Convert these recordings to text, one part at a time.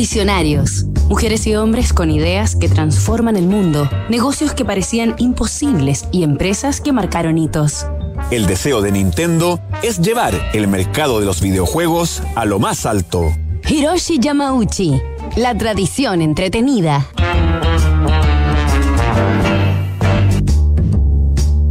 Visionarios. Mujeres y hombres con ideas que transforman el mundo, negocios que parecían imposibles y empresas que marcaron hitos. El deseo de Nintendo es llevar el mercado de los videojuegos a lo más alto. Hiroshi Yamauchi, la tradición entretenida.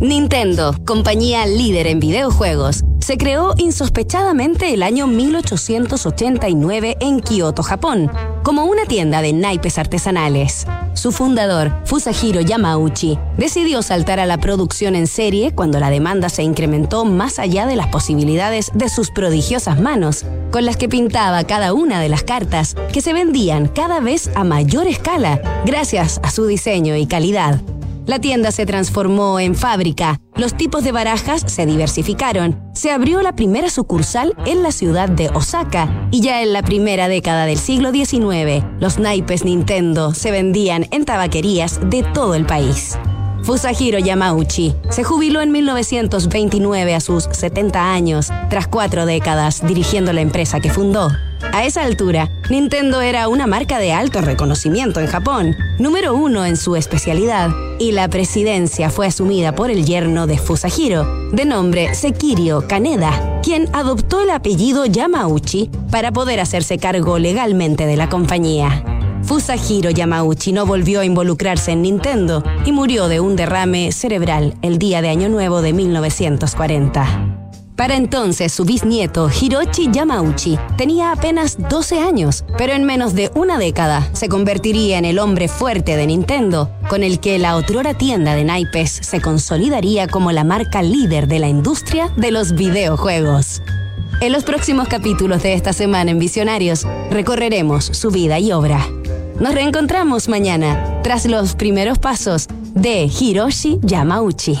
Nintendo, compañía líder en videojuegos, se creó insospechadamente el año 1889 en Kioto, Japón, como una tienda de naipes artesanales. Su fundador, Fusahiro Yamauchi, decidió saltar a la producción en serie cuando la demanda se incrementó más allá de las posibilidades de sus prodigiosas manos, con las que pintaba cada una de las cartas que se vendían cada vez a mayor escala gracias a su diseño y calidad. La tienda se transformó en fábrica, los tipos de barajas se diversificaron, se abrió la primera sucursal en la ciudad de Osaka y ya en la primera década del siglo XIX, los naipes Nintendo se vendían en tabaquerías de todo el país. Fusahiro Yamauchi se jubiló en 1929 a sus 70 años, tras cuatro décadas dirigiendo la empresa que fundó. A esa altura, Nintendo era una marca de alto reconocimiento en Japón, número uno en su especialidad, y la presidencia fue asumida por el yerno de Fusahiro, de nombre Sekirio Kaneda, quien adoptó el apellido Yamauchi para poder hacerse cargo legalmente de la compañía. Fusahiro Yamauchi no volvió a involucrarse en Nintendo y murió de un derrame cerebral el día de Año Nuevo de 1940. Para entonces, su bisnieto, Hiroshi Yamauchi, tenía apenas 12 años, pero en menos de una década se convertiría en el hombre fuerte de Nintendo, con el que la otrora tienda de naipes se consolidaría como la marca líder de la industria de los videojuegos. En los próximos capítulos de esta semana en Visionarios, recorreremos su vida y obra. Nos reencontramos mañana, tras los primeros pasos de Hiroshi Yamauchi.